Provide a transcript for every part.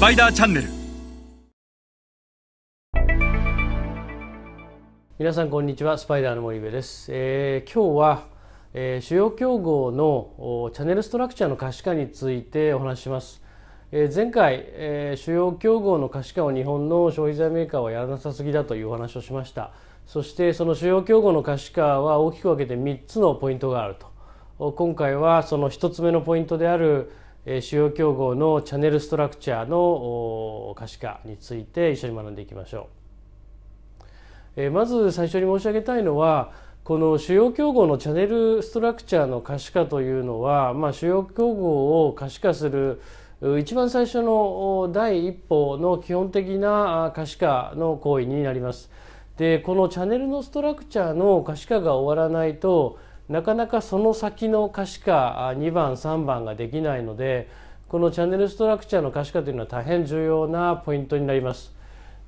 パイダーチャンネル。皆さんこんにちはスパイダーの森部です、えー今日は、えー主要競合のチャンネルストラクチャーの可視化についてお話しします、えー前回、えー主要競合の可視化を日本の消費財メーカーはやらなさすぎだというお話をしました。そしてその主要競合の可視化は大きく分けて3つのポイントがあると。今回はその1つ目のポイントである主要競合のチャネルストラクチャーの可視化について一緒に学んでいきましょうまず最初に申し上げたいのはこの主要競合のチャネルストラクチャーの可視化というのは、まあ、主要競合を可視化する一番最初の第一歩の基本的な可視化の行為になります。でこのチャネルのストラクチャーの可視化が終わらないとなかなかその先の可視化2番3番ができないのでこのチャンネルストラクチャーの可視化というのは大変重要なポイントになります。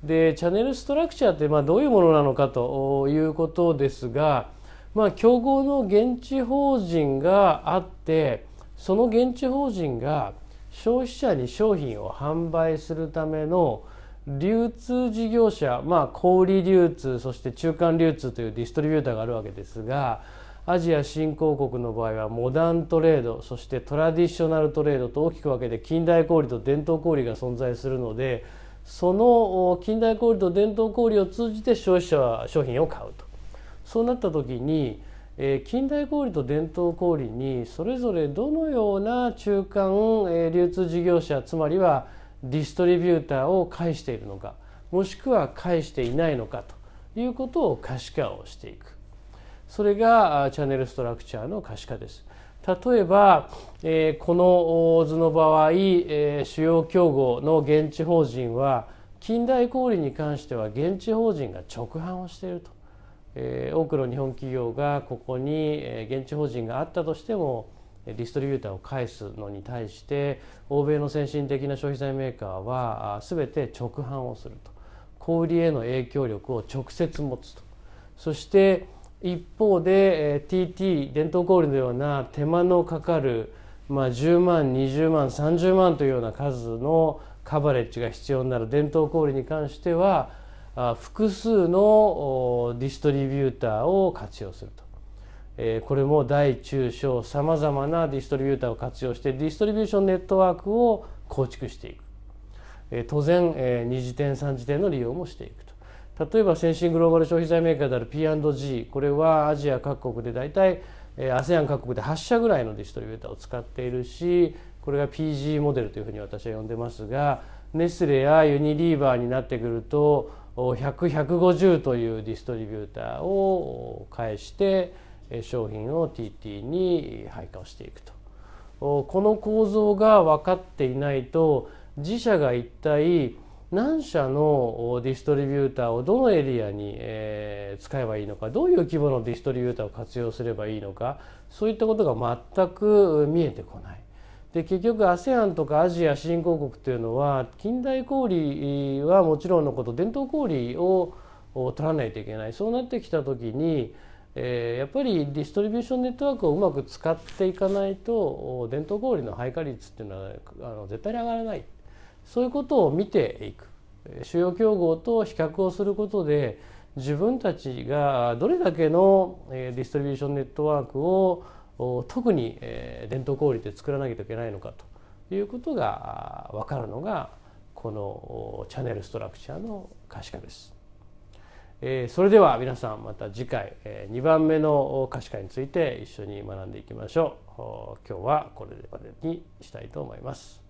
でチャンネルストラクチャーってまあどういうものなのかということですが、まあ、競合の現地法人があってその現地法人が消費者に商品を販売するための流通事業者、まあ、小売流通そして中間流通というディストリビューターがあるわけですがアジア新興国の場合はモダントレードそしてトラディショナルトレードと大きく分けて近代小売と伝統小売が存在するのでその近代小売と伝統小売を通じて消費者は商品を買うと。そうなった時にえー近代小売と伝統小売にそれぞれどのような中間、えー流通事業者つまりはディストリビューターを介しているのかもしくは介していないのかということを可視化をしていく。それがチャンネルストラクチャーの可視化です。例えば、えーこの図の場合、えー主要競合の現地法人は近代小売に関しては現地法人が直販をしていると、えー多くの日本企業がここに現地法人があったとしてもディストリビューターを返すのに対して欧米の先進的な消費財メーカーは全て直販をすると。小売への影響力を直接持つと。そして一方で、TT 伝統小売のような手間のかかる、まあ、10万20万30万というような数のカバレッジが必要になる。伝統小売に関しては複数のディストリビューターを活用すると。これも大中小さまざまなディストリビューターを活用してディストリビューションネットワークを構築していく、当然、えー二次点三次点の利用もしていくと。例えば先進グローバル消費財メーカーである P&G これはアジア各国で大体 ASEAN 各国で8社ぐらいのディストリビューターを使っているしこれが PG モデルというふうに私は呼んでますがネスレやユニリーバーになってくると100、150というディストリビューターを介して商品を TT に配下をしていくと。この構造が分かっていないと自社が一体何社のディストリビューターをどのエリアに、え使えばいいのかどういう規模のディストリビューターを活用すればいいのかそういったことが全く見えてこない。で結局 ASEAN とかアジア新興国というのは近代小売はもちろんのこと伝統小売を取らないといけないそうなってきた時にえやっぱりディストリビューションネットワークをうまく使っていかないと伝統小売の配下率っていうのはあの絶対に上がらないそういうことを見ていく。主要競合と比較をすることで自分たちがどれだけのえーディストリビューションネットワークをお特にえー伝統小売で作らなきゃいけないのかと。いうことがあ分かるのがこのおチャンネルストラクチャーの可視化です。えーそれでは皆さんまた次回え2番目の可視化について一緒に学んでいきましょう。お今日はこれまでにしたいと思います。